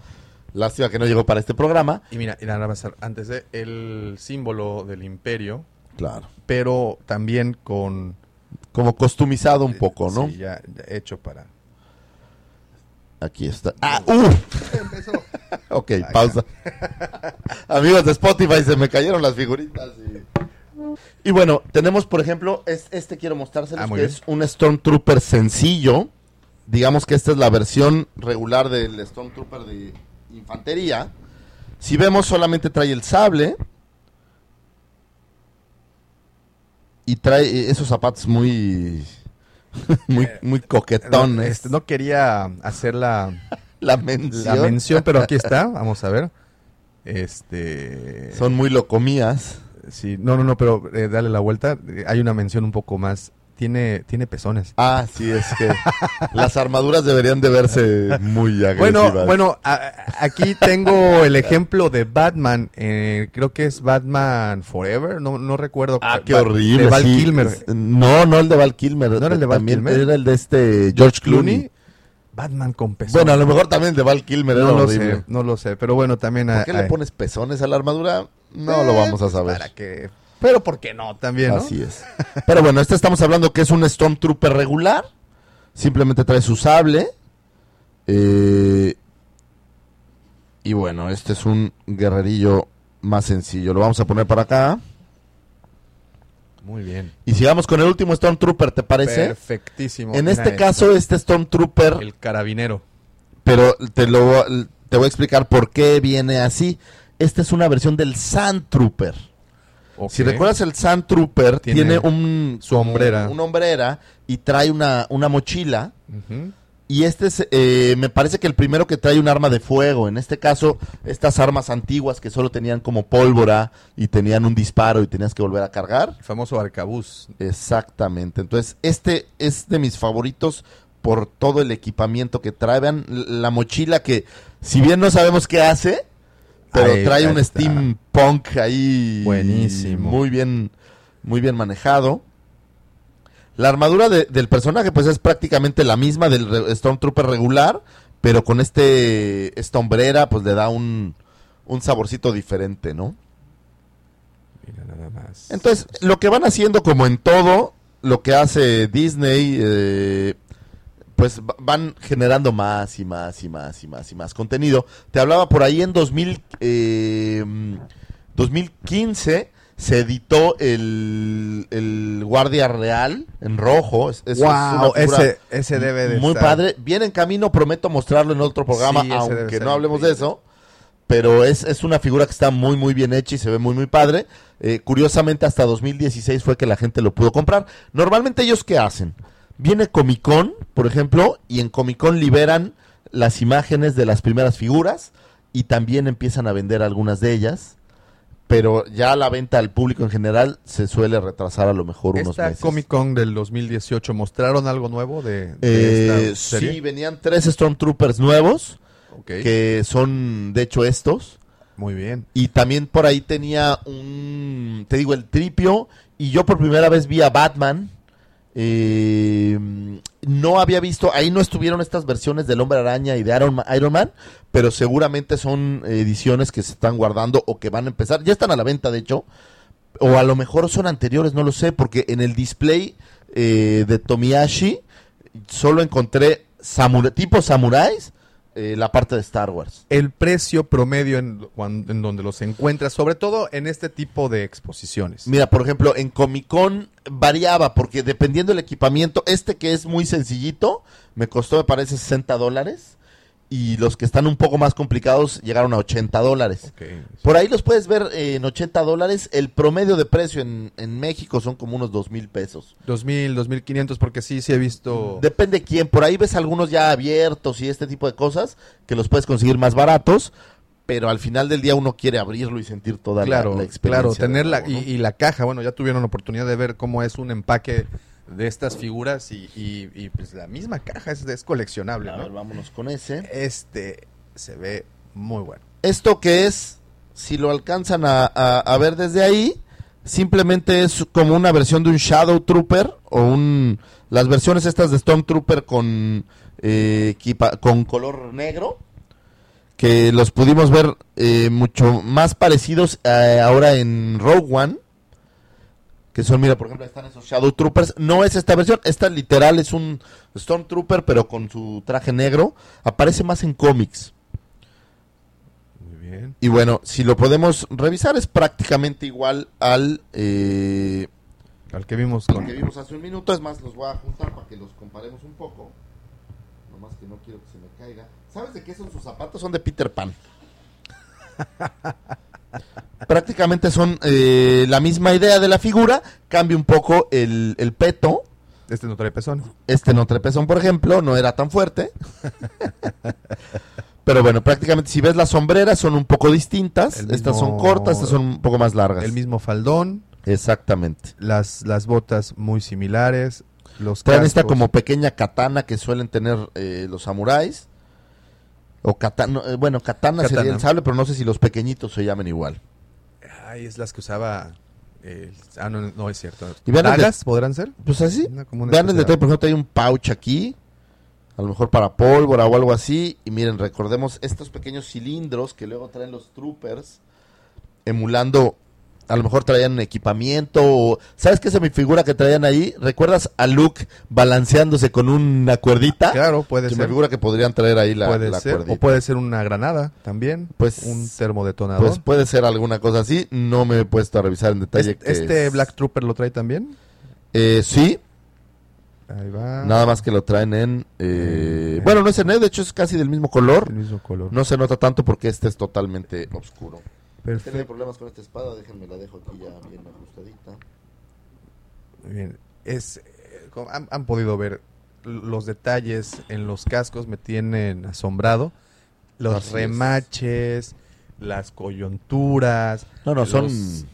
Lástima que no llegó para este programa. Y mira, y nada más antes de el símbolo del imperio, Claro. pero también con Como costumizado un poco, ¿no? Sí, ya, ya hecho para. Aquí está. ¡Ah! ¡Uh! ok, pausa. Amigos de Spotify, se me cayeron las figuritas. Y, y bueno, tenemos, por ejemplo, es- este quiero mostrárselos, Ah, que bien. es un Stormtrooper sencillo. Digamos que esta es la versión regular del Stormtrooper de infantería. Si vemos, solamente trae el sable. Y trae eh, esos zapatos muy... muy, muy coquetones. No, este, no quería hacer la, La mención. la mención, pero aquí está. Vamos a ver. Este. Son muy locomías. Sí, no, no, no, pero eh, dale la vuelta. Eh, Hay una mención un poco más. Tiene, tiene pezones. Ah, sí, es que las armaduras deberían de verse muy agresivas. Bueno, bueno, a- aquí tengo el ejemplo de Batman. eh, creo que es Batman Forever. No, no recuerdo. Ah, qué horrible. De Val sí. Kilmer. No, no el de Val Kilmer. ¿No era el de Val También Kilmer? Era el de este George Clooney. Clooney. Batman con pezones. Bueno, a lo mejor también el de Val Kilmer era no lo horrible. sé, no lo sé. Pero bueno, también. ¿Por a- qué a- le pones pezones a la armadura? No Eh, lo vamos a saber. Para que. Pero ¿por qué no? También, ¿no? Así es. Pero bueno, este estamos hablando que es un Stormtrooper regular. Simplemente trae su sable. Eh, y bueno, este es un guerrerillo más sencillo. Lo vamos a poner para acá. Muy bien. Y sigamos con el último Stormtrooper, ¿te parece? Perfectísimo. En este caso, este Stormtrooper, El carabinero. pero te lo te voy a explicar por qué viene así. Esta es una versión del Sand Si recuerdas el Sand Trooper, Tiene tiene, un su hombrera. una hombrera y trae una, una mochila. Y este es, eh, me parece que el primero que trae un arma de fuego. En este caso, estas armas antiguas que solo tenían como pólvora y tenían un disparo y tenías que volver a cargar. El famoso arcabuz. Exactamente. Entonces, este es de mis favoritos por todo el equipamiento que trae. Vean la mochila que, si bien no sabemos qué hace, pero Ahí- trae ahí un está. steampunk ahí. Buenísimo. Muy bien, muy bien manejado. La armadura de- del personaje, pues es prácticamente la misma del Stormtrooper regular, pero con este esta hombrera, pues le da un, un saborcito diferente, ¿no? Mira nada más. Entonces, lo que van haciendo como en todo, lo que hace Disney, eh, pues va- van generando más y más y más y más y más contenido. Te hablaba por ahí en 2000, eh, 2015 se editó el, el Guardia Real en rojo. Es, es- wow, ese, ese debe de muy estar- padre. Viene en camino, prometo mostrarlo en otro programa, Sí, aunque no hablemos de eso. Pero es, es una figura que está muy, muy bien hecha y se ve muy, muy padre. Eh, curiosamente, hasta 2016 fue que la gente lo pudo comprar. Normalmente, ¿ellos qué hacen? Viene Comic Con, por ejemplo, y en Comic Con liberan las imágenes de las primeras figuras y también empiezan a vender algunas de ellas. Pero ya la venta al público en general se suele retrasar a lo mejor unos Esta meses. Comic Con del 2018, ¿mostraron algo nuevo de, de Eh, esta serie? sí, venían tres Stormtroopers nuevos, que son de hecho estos. Muy bien. Y también por ahí tenía un, te digo, el tripio. Y yo por primera vez vi a Batman. Eh, no había visto, ahí no estuvieron estas versiones del Hombre Araña y de Iron Man, pero seguramente son ediciones que se están guardando o que van a empezar. Ya están a la venta, de hecho. O a lo mejor son anteriores, no lo sé, porque en el display eh, de Tomiyashi solo encontré tipo samuráis eh, la parte de Star Wars. El precio promedio en, en, donde los encuentras, sobre todo en este tipo de exposiciones. Mira, por ejemplo, en Comic Con variaba, porque dependiendo del equipamiento, este que es muy sencillito, me costó, me parece, 60 dólares y los que están un poco más complicados llegaron a 80 dólares. Por ahí los puedes ver en 80 dólares. El promedio de precio en, México son como unos 2 mil pesos. 2 mil, 2 mil 500, porque sí, sí he visto... Depende quién. Por ahí ves algunos ya abiertos y este tipo de cosas que los puedes conseguir más baratos. Pero al final del día uno quiere abrirlo y sentir toda la, experiencia. Claro, tener y, y la caja. Bueno, ya tuvieron la oportunidad de ver cómo es un empaque de estas figuras y, pues la misma caja es, coleccionable. A ver, vámonos con ese. Este se ve muy bueno. Esto que es, si lo alcanzan a, ver desde ahí, simplemente es como una versión de un Shadow Trooper o un las versiones estas de Stormtrooper con eh, con color negro que los pudimos ver eh, mucho más parecidos eh, ahora en Rogue One que son, mira, por ejemplo, están esos Shadow Troopers. No es esta versión, esta literal es un Stormtrooper, pero con su traje negro. Aparece más en cómics. Muy bien. Y bueno, si lo podemos revisar, es prácticamente igual al. Eh, al que vimos con... que vimos hace un minuto. Es más, los voy a juntar para que los comparemos un poco. Nomás que no quiero que se me caiga. ¿Sabes de qué son sus zapatos? Son de Peter Pan. prácticamente son eh, la misma idea de la figura, cambia un poco el, peto. Este no trae pezón. Este no trae pezón, por ejemplo, no era tan fuerte. Pero bueno, prácticamente si ves las sombreras son un poco distintas. estas son cortas, estas son un poco más largas. El mismo faldón. Exactamente. Las, las botas muy similares. Los Traen esta como pequeña katana que suelen tener eh, los samuráis. O katana, eh, bueno, katana, sería el sable, pero no sé si los pequeñitos se llaman igual. Ay, es las que usaba. ah, no, no es cierto. ¿Y ¿Dagas podrán ser? Pues así. Vean el detalle, por ejemplo, hay un pouch aquí. A lo mejor para pólvora o algo así. Y miren, recordemos estos pequeños cilindros que luego traen los troopers. Emulando a lo mejor traían equipamiento. O, ¿Sabes qué es mi figura que traían ahí? ¿Recuerdas a Luke balanceándose con una cuerdita? Claro, puede ser. Me figura que podrían traer ahí la, puede ser, O puede ser una granada también. Pues un termodetonador. Pues puede ser alguna cosa así. No me he puesto a revisar en detalle. ¿Este, Black Trooper lo trae también? Eh, sí. Ahí va. Nada más que lo traen en... Eh, bueno, no es en él, de hecho es casi del mismo color. El mismo color. No se nota tanto porque este es totalmente oscuro. Perfecto. problemas con esta espada, déjenme la dejo aquí ya bien ajustadita. Muy bien. Es, eh, han, podido ver los detalles en los cascos, me tienen asombrado. Los remaches, las coyunturas. No, no, son.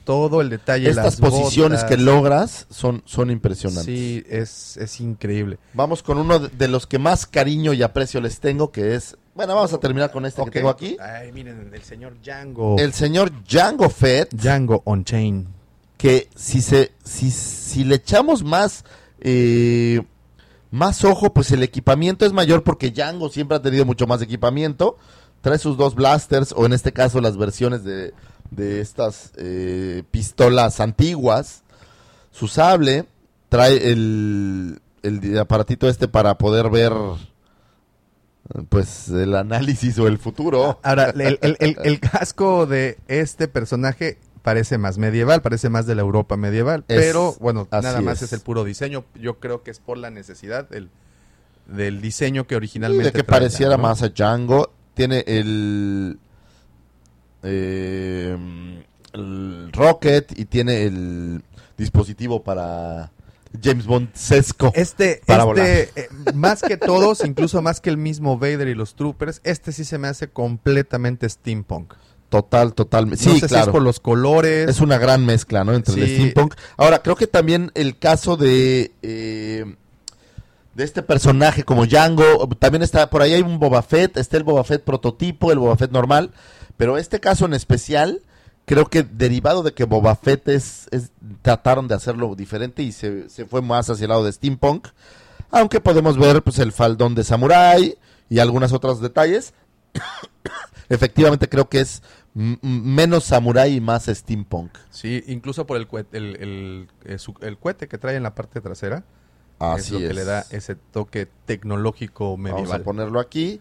Todo el detalle. Estas posiciones que logras son, son impresionantes. Sí, es, es increíble. Vamos con uno de los que más cariño y aprecio les tengo, que es bueno, vamos a terminar con este que tengo aquí. Ay, miren, el señor Django. El señor Django Fett. Django on Chain. Que si se, si, si le echamos más, eh, más ojo, pues el equipamiento es mayor porque Django siempre ha tenido mucho más equipamiento. Trae sus dos blasters, o en este caso las versiones de, de estas eh, pistolas antiguas. Su sable. Trae el, el aparatito este para poder ver pues el análisis o el futuro. Ahora, el, casco de este personaje parece más medieval, parece más de la Europa medieval, pero bueno, nada más es. el puro diseño. Yo creo que es por la necesidad del, del diseño que originalmente. de que pareciera más a Django. Tiene el, eh, el Rocket y tiene el dispositivo para James Bond sesco este, este eh, más que todos, incluso más que el mismo Vader y los Troopers, este sí se me hace completamente steampunk. Total, total. Sí, no sé si es por los colores. Es una gran mezcla, ¿no? Entre el steampunk. Ahora, creo que también el caso de eh, de este personaje como Django, también está por ahí hay un Boba Fett, está el Boba Fett prototipo, el Boba Fett normal Pero este caso en especial, creo que derivado de que Boba Fett es, es- trataron de hacerlo diferente y se, se fue más hacia el lado de steampunk, aunque podemos ver pues el faldón de samurai y algunos otros detalles. Efectivamente creo que es menos samurai y más steampunk. Sí, incluso por el el, el, eh, el cohete que trae en la parte trasera. Así es lo que le da ese toque tecnológico Vamos medieval. a ponerlo aquí.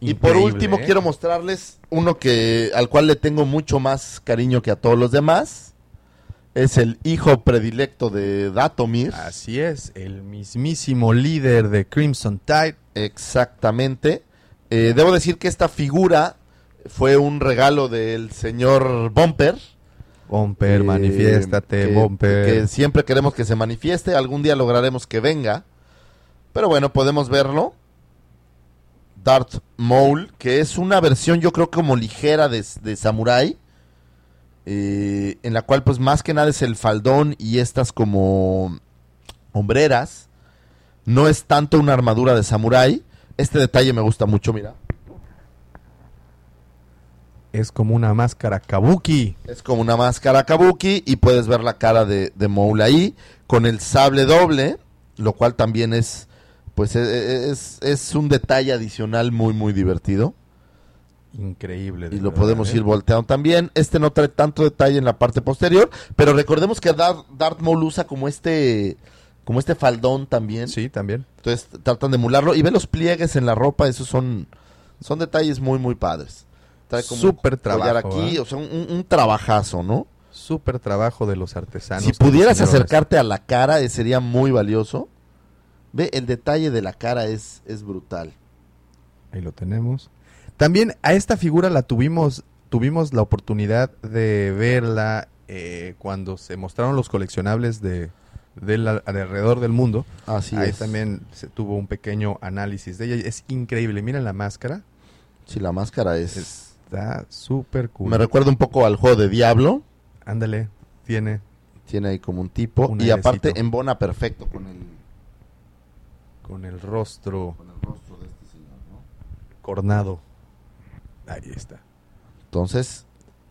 Y por último ¿eh? quiero mostrarles uno que al cual le tengo mucho más cariño que a todos los demás. Es el hijo predilecto de Datomir. Así es, el mismísimo líder de Crimson Tide. Exactamente. Eh, debo decir que esta figura fue un regalo del señor Bumper. Bomper, eh, manifiéstate, que- Bomper. Que siempre queremos que se manifieste. Algún día lograremos que venga. Pero bueno, podemos verlo. Darth Maul, que es una versión yo creo como ligera de, de Samurai. eh, en la cual pues más que nada es el faldón y estas como hombreras. No es tanto una armadura de Samurai. Este detalle me gusta mucho, mira. Es como una máscara kabuki. Es como una máscara kabuki y puedes ver la cara de, de ahí con el sable doble, lo cual también es, pues e- e- es, es un detalle adicional muy muy divertido Increíble. y lo verdad, podemos ¿eh? ir volteando también. Este no trae tanto detalle en la parte posterior, pero recordemos que Dar- Darth Maul usa como este como este faldón también. Sí, también. Entonces tratan de emularlo y ve los pliegues en la ropa, esos son son detalles muy muy padres. Trae como Súper trabajo, aquí, ¿eh? o sea, un, un trabajazo, ¿no? Súper trabajo de los artesanos. Si pudieras acercarte a la cara, eh, sería muy valioso. Ve, el detalle de la cara es, es brutal. Ahí lo tenemos. También a esta figura la tuvimos, tuvimos la oportunidad de verla eh, cuando se mostraron los coleccionables de, de la- alrededor del mundo. Así Ahí es. también se tuvo un pequeño análisis de ella. Es increíble. Miren la máscara. Sí, la máscara es... Está súper cool. Me recuerda un poco al juego de Diablo. Ándale, tiene Tiene ahí como un tipo. Un y aparte embona perfecto con el, con el rostro con el rostro de este señor. ¿no? cornado. Ahí está. Entonces,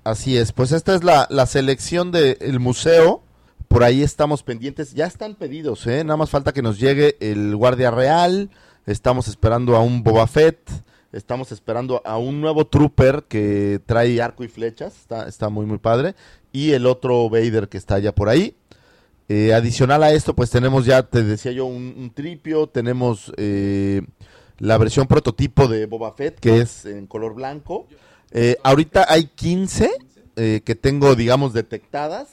así es. Pues esta es la, la selección del museo. Por ahí estamos pendientes. Ya están pedidos, ¿eh? Nada más falta que nos llegue el Guardia Real. Estamos esperando a un Boba Fett. Estamos esperando a un nuevo Trooper que trae arco y flechas. Está, está muy, muy padre. Y el otro Vader que está ya por ahí. Eh, adicional a esto, pues tenemos ya, te decía yo, un, tripio. Tenemos eh, la versión prototipo de Boba Fett, que es en color blanco. Eh, ahorita hay 15 eh, que tengo, digamos, detectadas.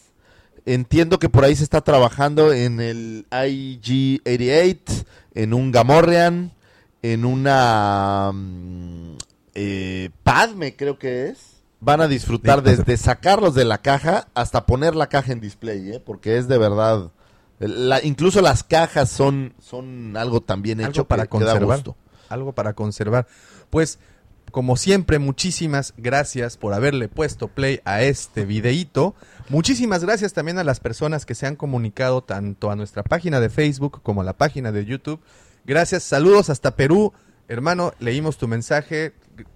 Entiendo que por ahí se está trabajando en el IG-88, en un Gamorrean, en una mm, eh, Padme, creo que es. Van a disfrutar desde sacarlos de la caja hasta poner la caja en display, ¿eh? porque es de verdad. la- incluso las cajas son, son algo también Algo hecho para que, que da conservar. gusto. Algo para conservar. Pues, como siempre, muchísimas gracias por haberle puesto play a este videíto. Muchísimas gracias también a las personas que se han comunicado tanto a nuestra página de Facebook como a la página de YouTube. Gracias, saludos hasta Perú. Hermano, leímos tu mensaje.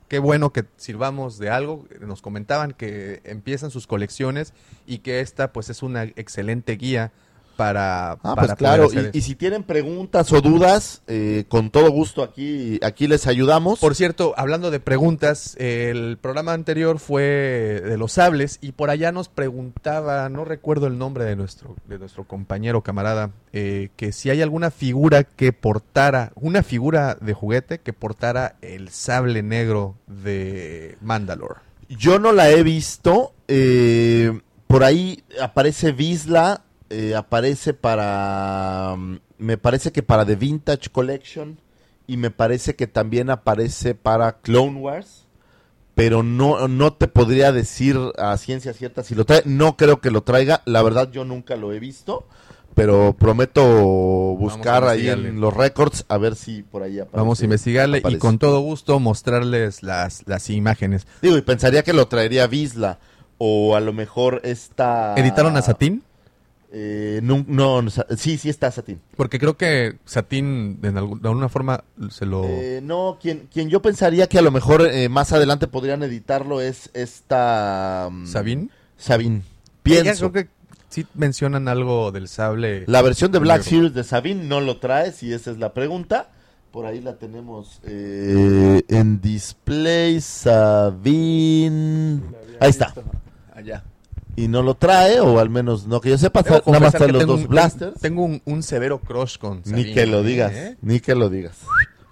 Qué bueno que sirvamos de algo. Nos comentaban que empiezan sus colecciones y que esta pues es una excelente guía para... Ah, para pues claro, y si tienen preguntas o dudas, eh, con todo gusto aquí, aquí les ayudamos. Por cierto, hablando de preguntas, el programa anterior fue de los sables y por allá nos preguntaba, no recuerdo el nombre de nuestro, de nuestro compañero camarada, eh, que si hay alguna figura que portara, una figura de juguete que portara el sable negro de Mandalore. Yo no la he visto. eh, por ahí aparece Visla, eh, aparece para... mm, Me parece que para The Vintage Collection y me parece que también aparece para Clone Wars. Pero no, no te podría decir a ciencia cierta si lo trae. No creo que lo traiga. La verdad yo nunca lo he visto. Pero prometo buscar ahí en los récords a ver si por ahí aparece. Vamos a investigarle y con todo gusto mostrarles las, las imágenes. Digo, y pensaría que lo traería Visla. O a lo mejor esta. ¿Editaron a Satín? Eh, no, no, no, sa- sí, sí está Satín. Porque creo que Satín de, algún- de alguna forma se lo... Eh, no, quien, quien yo pensaría que a lo mejor eh, más adelante podrían editarlo es esta... mm, ¿Sabín? Sabine. Ella Pienso. creo que sí mencionan algo del sable. La versión de Black. Series de Sabine no lo trae, si esa es la pregunta. Por ahí la tenemos eh, en display, Sabine. Ahí está. Y no lo trae, o al menos no que yo sepa, Debo nada más trae los dos un- blasters. Tengo un, un severo crush con Ni Sabine, que lo digas, ¿eh? ni que lo digas.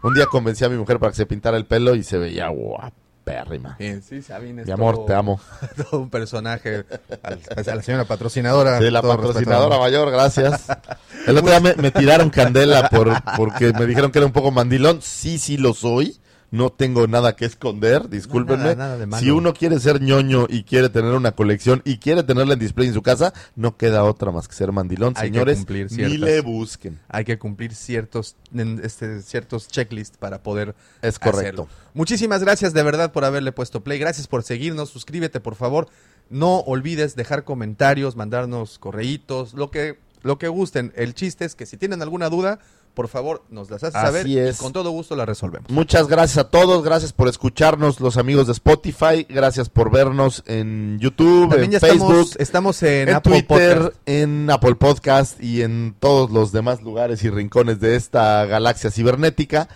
Un día convencí a mi mujer para que se pintara el pelo y se veía guapérrima. Sí, sí, Sabine es Mi amor, todo- te amo. todo un personaje. Al- a la señora patrocinadora. De la patrocinadora mayor, gracias. El otro día me, me tiraron candela por, porque me dijeron que era un poco mandilón. Sí, sí lo soy. No tengo nada que esconder, discúlpenme. nada, nada malo. si uno quiere ser ñoño y quiere tener una colección y quiere tenerla en display en su casa, no queda otra más que ser mandilón, Hay que señores. Ni le busquen. Hay que cumplir ciertos, este, ciertos checklists para poder Es correcto. hacerlo. Muchísimas gracias de verdad por haberle puesto play. Gracias por seguirnos. Suscríbete, por favor. No olvides dejar comentarios, mandarnos correitos, lo que, lo que gusten. El chiste es que si tienen alguna duda, por favor, nos las haces Así saber es. y con todo gusto la resolvemos. Muchas gracias a todos, gracias por escucharnos los amigos de Spotify, gracias por vernos en YouTube, También en ya Facebook, estamos, estamos en, en, Apple Twitter, Podcast. en Apple Podcast y en todos los demás lugares y rincones de esta galaxia cibernética.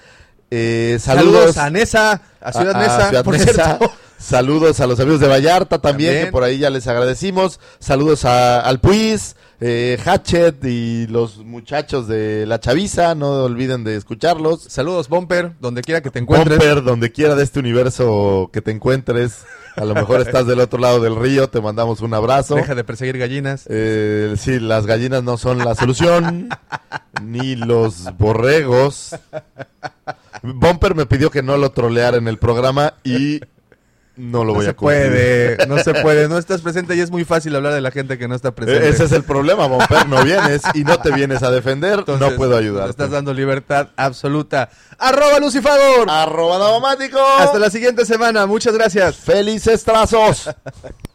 Eh, Saludos, saludos, a Nesa, a Ciudad a- a Nesa, Ciudad por. Saludos a los amigos de Vallarta también, También. que por ahí ya les agradecimos. Saludos a, al Puis, eh, Hatchet y los muchachos de La Chaviza. No olviden de escucharlos. Saludos, Bumper, donde quiera que te encuentres. Pomper, donde quiera de este universo que te encuentres. A lo mejor estás del otro lado del río, te mandamos un abrazo. Deja de perseguir gallinas. Eh, sí, las gallinas no son la solución, ni los borregos. Bumper me pidió que no lo troleara en el programa y no lo No voy se a cumplir. puede, no se puede. No estás presente y es muy fácil hablar de la gente que no está presente. Eh, Ese es el problema, Bumper, no vienes y no te vienes a defender, Entonces, no puedo nos ayudarte. Estás dando libertad absoluta. Arroba Lucifagor. Arroba Davomático. Hasta la siguiente semana. Muchas gracias. Felices trazos.